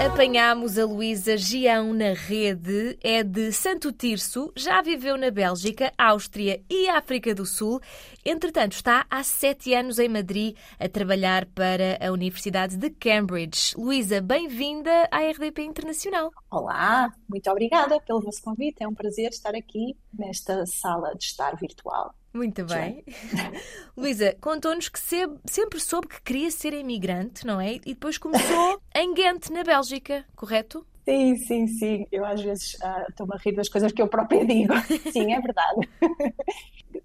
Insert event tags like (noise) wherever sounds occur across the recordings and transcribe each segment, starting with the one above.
Apanhámos a Luísa Gião na rede, é de Santo Tirso, já viveu na Bélgica, Áustria e África do Sul. Entretanto, está há sete anos em Madrid a trabalhar para a Universidade de Cambridge. Luísa, bem-vinda à RDP Internacional. Olá, muito obrigada pelo vosso convite. É um prazer estar aqui nesta sala de estar virtual. Muito bem. (laughs) Luísa, contou-nos que se- sempre soube que queria ser imigrante, não é? E depois começou (laughs) em Ghent, na Bélgica, correto? Sim, sim, sim. Eu às vezes ah, estou-me a rir das coisas que eu própria digo. (laughs) Sim, é verdade.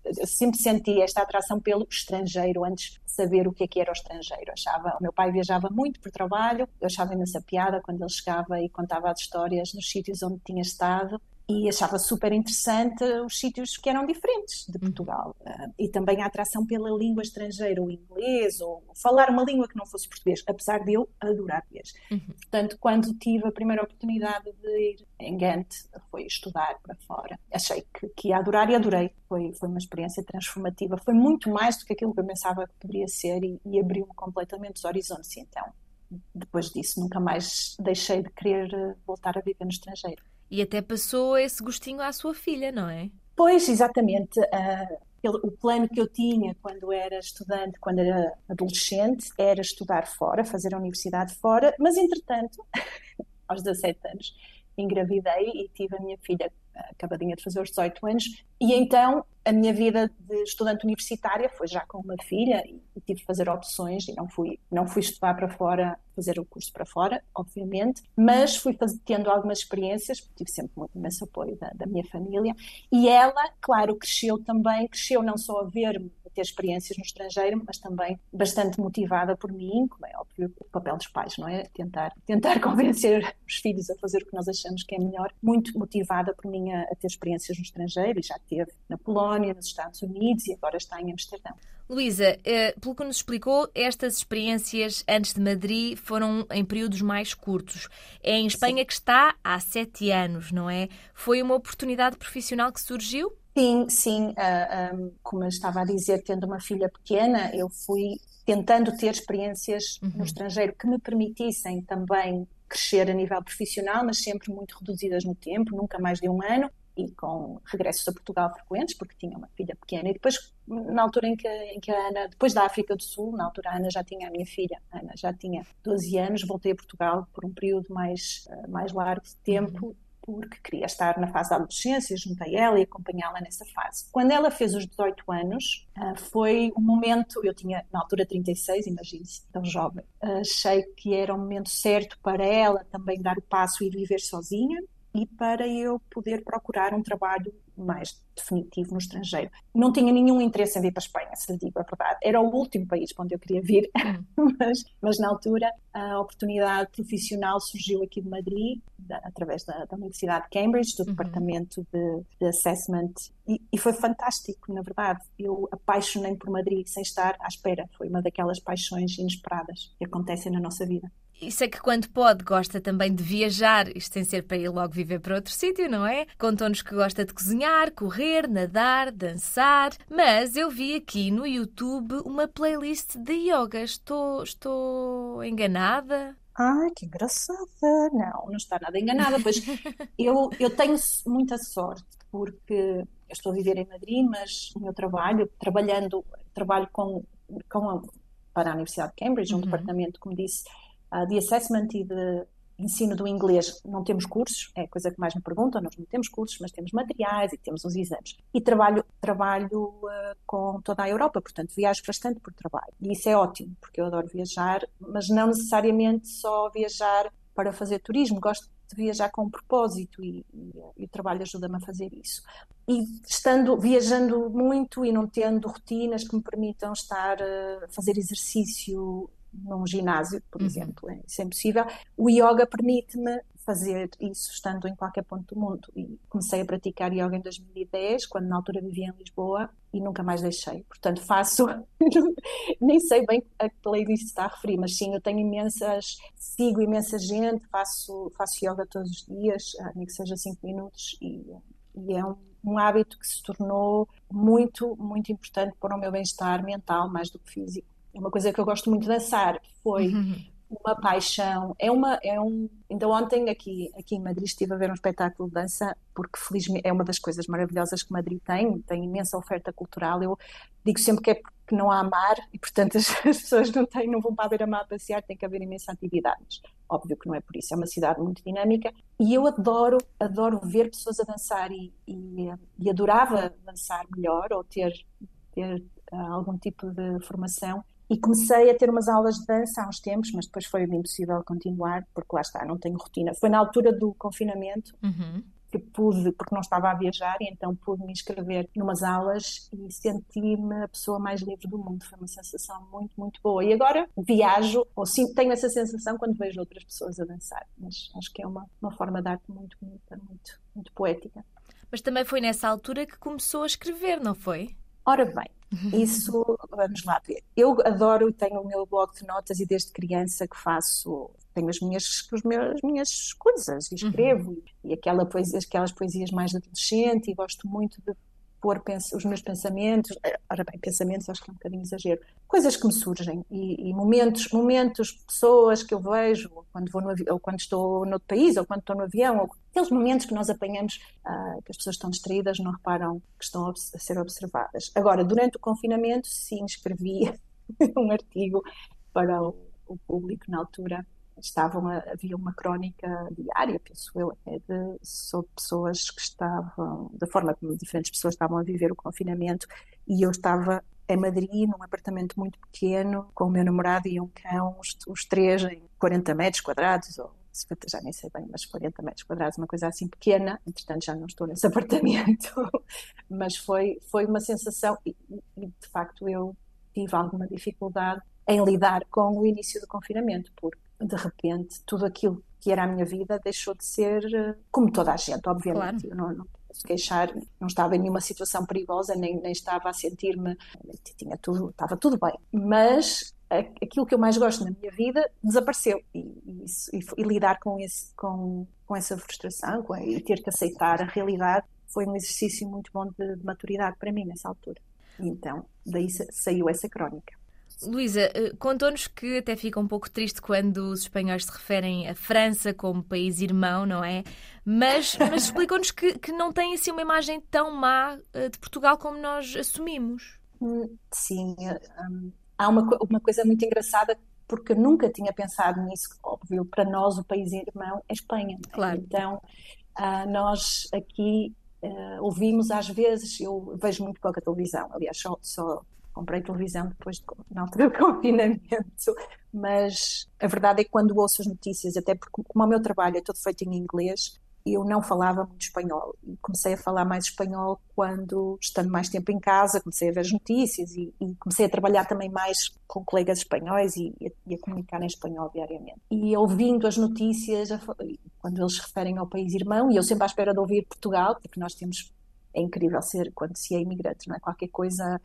Eu sempre senti esta atração pelo estrangeiro antes de saber o que é que era o estrangeiro. Achava, o meu pai viajava muito por trabalho, eu achava imensa piada quando ele chegava e contava as histórias nos sítios onde tinha estado e achava super interessante os sítios que eram diferentes de Portugal. Ah, e também a atração pela língua estrangeira, o inglês, ou falar uma língua que não fosse português, apesar de eu adorar português. Portanto, quando tive a primeira oportunidade de ir em Ghent, foi estudar para fora. Achei que, que ia adorar e adorei. Foi, foi uma experiência transformativa. Foi muito mais do que aquilo que eu pensava que poderia ser e, e abriu-me completamente os horizontes. E então, depois disso, nunca mais deixei de querer eh, voltar a viver no estrangeiro. E até passou esse gostinho à sua filha, não é? Pois, exatamente. ele- o plano que eu tinha quando era estudante, quando era adolescente, era estudar fora, fazer a universidade fora, mas entretanto, (laughs) aos 17 anos, engravidei e tive a minha filha acabadinha de fazer os 18 anos, e então a minha vida de estudante universitária foi já com uma filha e tive de fazer opções e não fui, não fui estudar para fora, fazer o curso para fora, obviamente, mas fui tendo algumas experiências, tive sempre muito imenso apoio da, da minha família, e ela, claro, cresceu também, cresceu não só a ver-me, ter experiências no estrangeiro, mas também bastante motivada por mim, como é óbvio, o papel dos pais, não é? Tentar, tentar (laughs) convencer os filhos a fazer o que nós achamos que é melhor. Muito motivada por mim a, a ter experiências no estrangeiro, e já teve na Polónia, nos Estados Unidos, e agora está em Amsterdão. Luísa, eh, pelo que nos explicou, estas experiências antes de Madrid foram em períodos mais curtos. É em Espanha que está há sete anos, não é? Foi uma oportunidade profissional que surgiu? Sim, sim, ah, ah, como eu estava a dizer, tendo uma filha pequena, eu fui tentando ter experiências no estrangeiro que me permitissem também crescer a nível profissional, mas sempre muito reduzidas no tempo, nunca mais de um ano, e com regressos a Portugal frequentes, porque tinha uma filha pequena. E depois, na altura em que, em que a Ana, depois da África do Sul, na altura a Ana já tinha a minha filha, a Ana já tinha 12 anos, voltei a Portugal por um período mais, ah, mais largo de tempo, porque queria estar na fase da adolescência, junto a ela e acompanhá-la nessa fase. Quando ela fez os 18 anos, ah, foi um momento, eu tinha na altura 36, imagine-se, tão jovem, achei que era o momento certo para ela também dar o passo e viver sozinha e para eu poder procurar um trabalho mais definitivo no estrangeiro. Não tinha nenhum interesse em vir para a Espanha, se lhe digo a verdade. Era o último país para onde eu queria vir, (laughs) mas, mas na altura a oportunidade profissional surgiu aqui de Madrid, da- através da, da Universidade de Cambridge, do Departamento de, de Assessment, e, e foi fantástico, na verdade. Eu apaixonei-me por Madrid sem estar à espera. Foi uma daquelas paixões inesperadas que acontecem na nossa vida. Isso é que quando pode gosta também de viajar, isto sem ser para ir logo viver para outro sítio, não é? Contou-nos que gosta de cozinhar, correr, nadar, dançar, mas eu vi aqui no YouTube uma playlist de yoga. Estou, estou enganada? Ai, que engraçada! Não, não está nada enganada, pois (laughs) eu, eu tenho muita sorte porque eu estou a viver em Madrid, mas o meu trabalho, trabalhando, trabalho com, com a, para a Universidade de Cambridge, um departamento, como disse, ah, de assessment e de ensino do inglês. Não temos cursos, é a coisa que mais me perguntam, nós não temos cursos, mas temos materiais e temos os exames. E trabalho, trabalho ah, com toda a Europa, portanto viajo bastante por trabalho. E isso é ótimo, porque eu adoro viajar, mas não necessariamente só viajar para fazer turismo, gosto de viajar com um propósito e, e, e o trabalho ajuda-me a fazer isso. E estando, viajando muito e não tendo rotinas que me permitam estar a fazer exercício num ginásio, por exemplo, é, isso é impossível. O yoga permite-me fazer isso estando em qualquer ponto do mundo. E comecei a praticar yoga em 2010, quando na altura vivia em Lisboa, e nunca mais deixei. Portanto, faço, (laughs) nem sei bem a que playlist está a referir, mas sim, eu tenho imensas, sigo imensa gente, faço, faço yoga todos os dias, nem que seja 5 minutos, e, e é um, um hábito que se tornou muito, muito importante para o meu bem-estar mental, mais do que físico. É uma coisa que eu gosto muito de dançar. Foi uhum. uma paixão. É uma, é um. Ainda ontem aqui, aqui em Madrid estive a ver um espetáculo de dança, porque felizmente é uma das coisas maravilhosas que Madrid tem, tem imensa oferta cultural. Eu digo sempre que é porque não há mar e, portanto, as, (laughs) as pessoas não, têm, não vão para a beira-mar passear, tem que haver imensa atividades. Óbvio que não é por isso, é uma cidade muito dinâmica e eu adoro, adoro ver pessoas a dançar e, e, e adorava dançar melhor ou ter, ter uh, algum tipo de formação e comecei a ter umas aulas de dança há uns tempos, mas depois foi impossível continuar, porque lá está, não tenho rotina. Foi na altura do confinamento uhum. que pude, porque não estava a viajar, e então pude me inscrever numas aulas e senti-me a pessoa mais livre do mundo. Foi uma sensação muito, muito boa. E agora viajo, ou sim, tenho essa sensação quando vejo outras pessoas a dançar, mas acho que é uma, uma forma de arte muito bonita, muito, muito poética. Mas também foi nessa altura que começou a escrever, não foi? Ora bem, isso, vamos lá ver. Eu adoro, tenho o meu blog de notas e desde criança que faço, tenho as minhas, as minhas, as minhas coisas e escrevo. Uhum. E aquela poesia, aquelas poesias mais adolescente e gosto muito de pôr os meus pensamentos, eh, ora bem, pensamentos acho que é um bocadinho exagero, coisas que me surgem e, e momentos, momentos, pessoas que eu vejo quando vou no ou quando estou no outro país ou quando estou no avião, ou aqueles momentos que nós apanhamos uh, que as pessoas estão distraídas, não reparam que estão a ser observadas. Agora, durante o confinamento, sim, escrevi (laughs) um artigo para o, o público na altura estavam a, havia uma crónica diária, penso eu, até de, sobre pessoas que estavam, da forma como diferentes pessoas estavam a viver o confinamento, e eu estava em Madrid, num apartamento muito pequeno, com o meu namorado e um cão, os, os três em 40 metros quadrados, ou já nem sei bem, mas 40 metros quadrados, uma coisa assim pequena, entretanto já não estou nesse (laughs) apartamento, mas foi, foi uma sensação, e, e de facto eu tive alguma dificuldade em lidar com o início do confinamento, porque de repente, tudo aquilo que era a minha vida deixou de ser eh, como toda a gente, obviamente. Claro. Eu não, não posso queixar, não estava em nenhuma situação perigosa, nem, nem estava a sentir-me, tinha tudo, estava tudo bem. Mas aquilo que eu mais gosto na minha vida desapareceu e, e, e, e lidar com, esse, com, com essa frustração com, e ter que aceitar a realidade foi um exercício muito bom de, de maturidade para mim nessa altura. Então, daí saiu essa crónica. Luísa, eh, contou-nos que até fica um pouco triste quando os espanhóis se referem à França como país irmão, não é? Mas, (laughs) mas explicou-nos que, que não tem assim uma imagem tão má eh, de Portugal como nós assumimos. Hum, sim, um, há uma, uma coisa muito engraçada porque nunca tinha pensado nisso. Óbvio, para nós o país irmão é Espanha. É? Claro. Então, uh, nós aqui ouvimos às vezes, eu vejo muito pouca televisão, aliás, só, só comprei televisão depois de, na altura do (laughs) confinamento, mas a verdade é que quando ouço as notícias, até porque como o meu trabalho é todo feito em inglês, eu não falava muito espanhol e comecei a falar mais espanhol quando, estando mais tempo em casa, comecei a ver as notícias e, e comecei a trabalhar também mais com colegas espanhóis e, e, a, comunicar em espanhol diariamente. E ouvindo as notícias, quando eles se referem ao país irmão, e eu sempre à espera de ouvir Portugal, porque nós temos, é incrível ser quando se é imigrante, não é? Qualquer coisa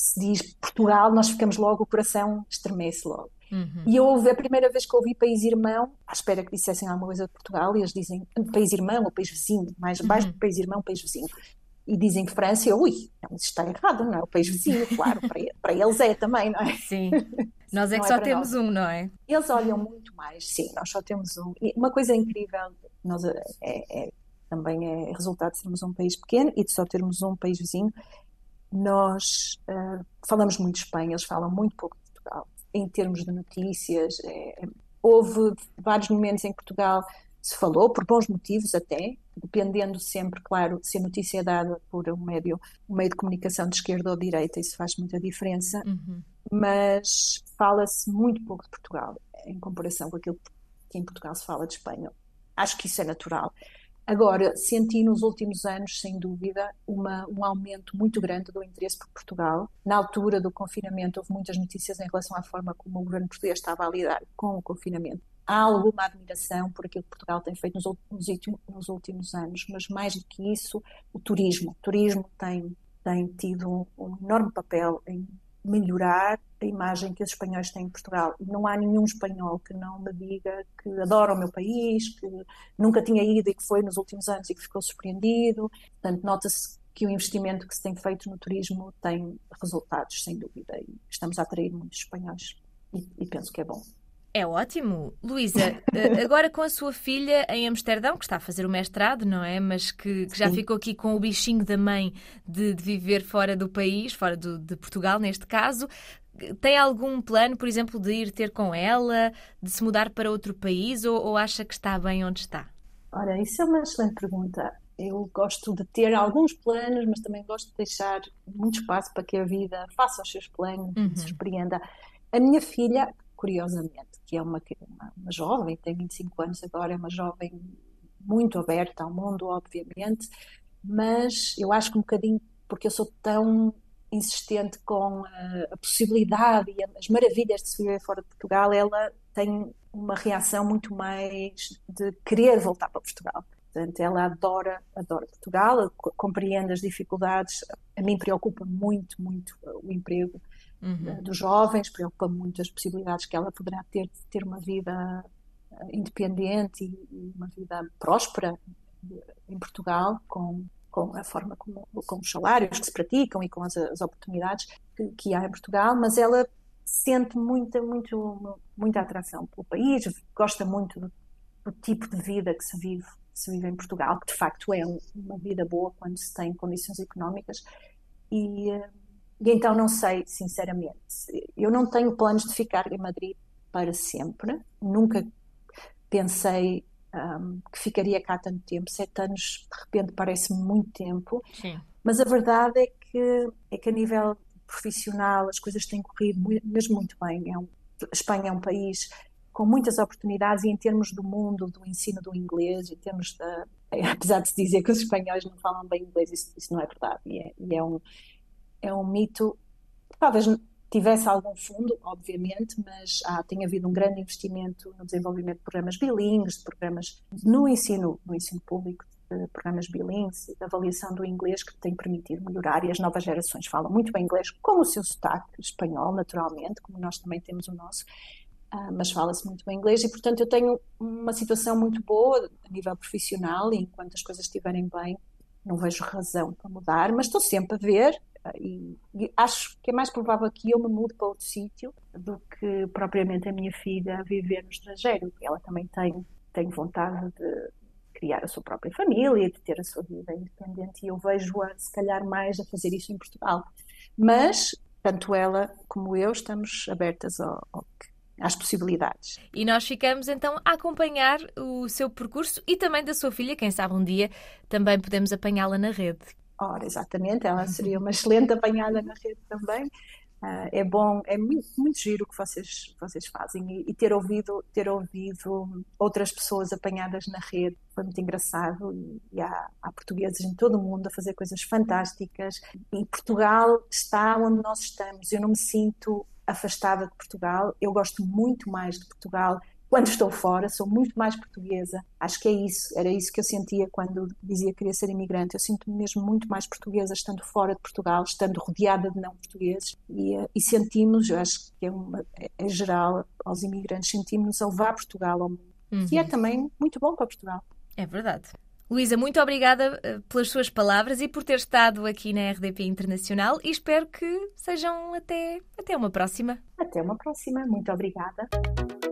se diz Portugal, nós ficamos logo, o coração estremece logo. Uhum. E eu ouvi, a primeira vez que ouvi País Irmão, à espera que dissessem alguma coisa de Portugal, e eles dizem País Irmão ou País Vizinho, mais abaixo uhum. País Irmão, País Vizinho. E dizem França, eu, ui, não, isso está errado, não é? O país vizinho, claro, para, para eles é também, não é? Sim. (laughs) Nós é que só é temos nós. um, não é? Eles olham muito mais, sim, nós só temos um. E uma coisa incrível, nós é, é, também é resultado de sermos um país pequeno e de só termos um país vizinho, nós uh, falamos muito de Espanha, eles falam muito pouco de Portugal. Em termos de notícias, é, houve vários momentos em que Portugal se falou, por bons motivos até, dependendo sempre, claro, se a notícia é dada por um médio, um meio de comunicação de esquerda ou de direita, isso faz muita diferença, uhum. mas fala-se muito pouco de Portugal em comparação com aquilo que em Portugal se fala de Espanha. Acho que isso é natural. Agora, senti nos últimos anos, sem dúvida, uma, um aumento muito grande do interesse por Portugal. Na altura do confinamento, houve muitas notícias em relação à forma como o governo português estava a lidar com o confinamento. Há alguma admiração por aquilo que Portugal tem feito nos, últimos, nos últimos anos, mas mais do que isso, o turismo. O turismo tem, tem tido um, um enorme papel em melhorar a imagem que os espanhóis têm em Portugal. Não há nenhum espanhol que não me diga que adora o meu país, que nunca tinha ido e que foi nos últimos anos e que ficou surpreendido. Portanto, nota-se que o investimento que se tem feito no turismo tem resultados, sem dúvida, e estamos a atrair muitos espanhóis e, e penso que é bom. É ótimo. Luísa, eh, agora com a sua filha em Amsterdão, que está a fazer o mestrado, não é? Mas que, que já Sim. ficou aqui com o bichinho da mãe de, de viver fora do país, fora do, de Portugal, neste caso. Tem algum plano, por exemplo, de ir ter com ela, de se mudar para outro país ou, ou acha que está bem onde está? Ora, isso é uma excelente pergunta. Eu gosto de ter alguns planos, mas também gosto de deixar muito espaço para que a vida faça os seus planos Uhum. se surpreenda. A minha filha, curiosamente, que é uma, uma, uma jovem, tem 25 anos agora, é uma jovem muito aberta ao mundo, obviamente, mas eu acho que um bocadinho porque eu sou tão insistente com a, a possibilidade e as maravilhas de se viver fora de Portugal, ela tem uma reação muito mais de querer voltar para Portugal. Portanto, ela adora, adora Portugal, co- compreende as dificuldades. A mim preocupa muito, muito o emprego Uhum. uh, dos jovens, preocupa muito as possibilidades que ela poderá ter de ter uma vida uh, independente e uma vida próspera em Portugal, com, com a forma como, com os salários que se praticam e com as, as oportunidades que, que há em Portugal, mas ela sente muita, muito, muita atração pelo país, gosta muito do, do tipo de vida que se vive, se vive em Portugal, que de facto é um- uma vida boa quando se tem condições económicas. E, eh, e então não sei, sinceramente, eu não tenho planos de ficar em Madrid para sempre, nunca pensei ahm, que ficaria cá tanto tempo, sete anos de repente parece-me muito tempo, Sim. mas a verdade é que, é que a nível profissional as coisas têm corrido mesmo muito bem. É um- a Espanha é um país com muitas oportunidades e em termos do mundo, do ensino do inglês, em termos da... (laughs) Apesar de se dizer que os espanhóis não falam bem inglês, isso, isso não é verdade. E é, e é um, é um mito. Talvez tivesse algum fundo, obviamente, mas há, tem havido um grande investimento no desenvolvimento de programas bilíngues, de programas no ensino, no ensino público, de programas bilíngues, de avaliação do inglês que tem permitido melhorar e as novas gerações falam muito bem inglês, com o seu sotaque espanhol, naturalmente, como nós também temos o nosso, ah, mas fala-se muito bem inglês e, portanto, eu tenho uma situação muito boa a nível profissional e enquanto as coisas estiverem bem, não vejo razão para mudar, mas estou sempre a ver ah, e, acho que é mais provável que eu me mude para outro sítio do que propriamente a minha filha viver no estrangeiro. Ela também tem, tem vontade de criar a sua própria família, de ter a sua vida independente e eu vejo-a, se calhar, mais a fazer isso em Portugal. Mas, tanto ela como eu estamos abertas ao, ao que- às possibilidades. E nós ficamos então a acompanhar o seu percurso e também da sua filha. Quem sabe um dia também podemos apanhá-la na rede. Ora, exatamente, ela seria uma excelente apanhada na rede também. Ah, é bom, é muito, muito giro o que vocês, vocês fazem e, e ter ouvido, ter ouvido outras pessoas apanhadas na rede foi muito engraçado e, e há, há portugueses em todo o mundo a fazer coisas fantásticas e Portugal está onde nós estamos. Eu não me sinto afastada de Portugal, eu gosto muito mais de Portugal quando estou fora, sou muito mais portuguesa. Acho que é isso, era isso que eu sentia quando dizia que queria ser imigrante. Eu sinto-me mesmo muito mais portuguesa estando fora de Portugal, estando rodeada de não portugueses. E, eh, e sentimos, eu acho que é, uma, é, é geral aos imigrantes, sentimos-nos a levar Portugal ao mundo. E é também muito bom para Portugal. É verdade. Luísa, muito obrigada eh, pelas suas palavras e por ter estado aqui na RDP Internacional e espero que sejam até, até uma próxima. Até uma próxima. Muito obrigada.